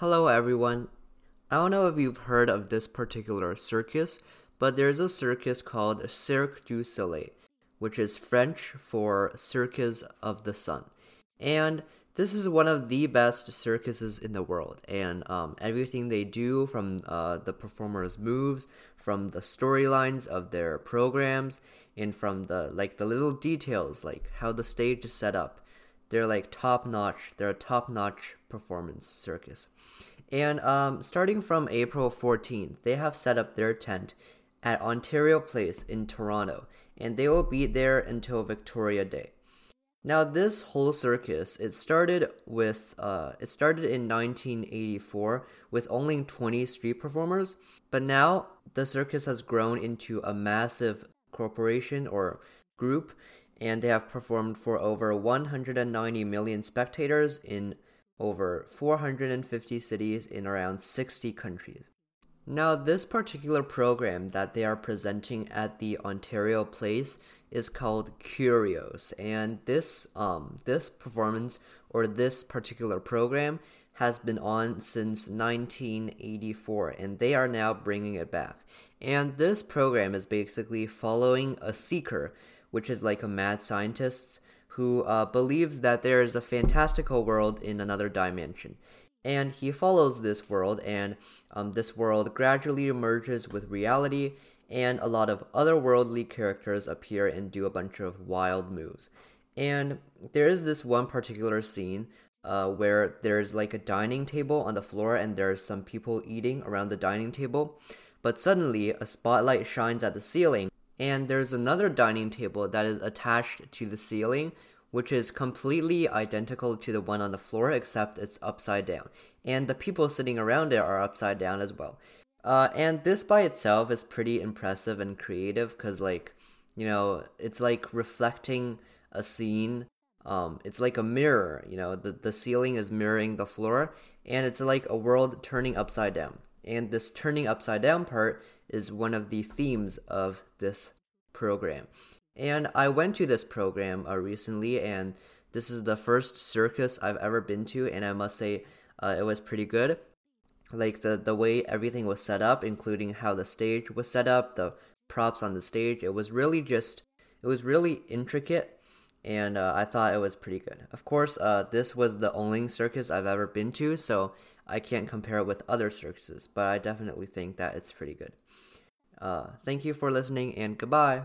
Hello, everyone. I don't know if you've heard of this particular circus, but there's a circus called Cirque du Soleil, which is French for Circus of the Sun. And this is one of the best circuses in the world, and um, everything they do from uh, the performers' moves, from the storylines of their programs, and from the like the little details like how the stage is set up, they're like top notch. They're a top notch performance circus. And um, starting from April 14th, they have set up their tent at Ontario Place in Toronto, and they will be there until Victoria Day. Now, this whole circus it started with uh, it started in 1984 with only 20 street performers, but now the circus has grown into a massive corporation or group, and they have performed for over 190 million spectators in over 450 cities in around 60 countries. Now, this particular program that they are presenting at the Ontario Place is called Kurios, and this um this performance or this particular program has been on since 1984, and they are now bringing it back. And this program is basically following a seeker, which is like a mad scientist who uh, believes that there is a fantastical world in another dimension. And he follows this world, and um, this world gradually merges with reality, and a lot of otherworldly characters appear and do a bunch of wild moves. And there is this one particular scene uh, where there's like a dining table on the floor, and there's some people eating around the dining table. But suddenly, a spotlight shines at the ceiling, and there's another dining table that is attached to the ceiling, which is completely identical to the one on the floor, except it's upside down. And the people sitting around it are upside down as well. Uh, and this by itself is pretty impressive and creative because, like, you know, it's like reflecting a scene. Um, it's like a mirror, you know, the, the ceiling is mirroring the floor, and it's like a world turning upside down. And this turning upside down part is one of the themes of this program. And I went to this program uh, recently, and this is the first circus I've ever been to, and I must say uh, it was pretty good. Like the the way everything was set up, including how the stage was set up, the props on the stage, it was really just it was really intricate, and uh, I thought it was pretty good. Of course, uh, this was the only circus I've ever been to, so I can't compare it with other circuses, but I definitely think that it's pretty good. Uh, thank you for listening and goodbye.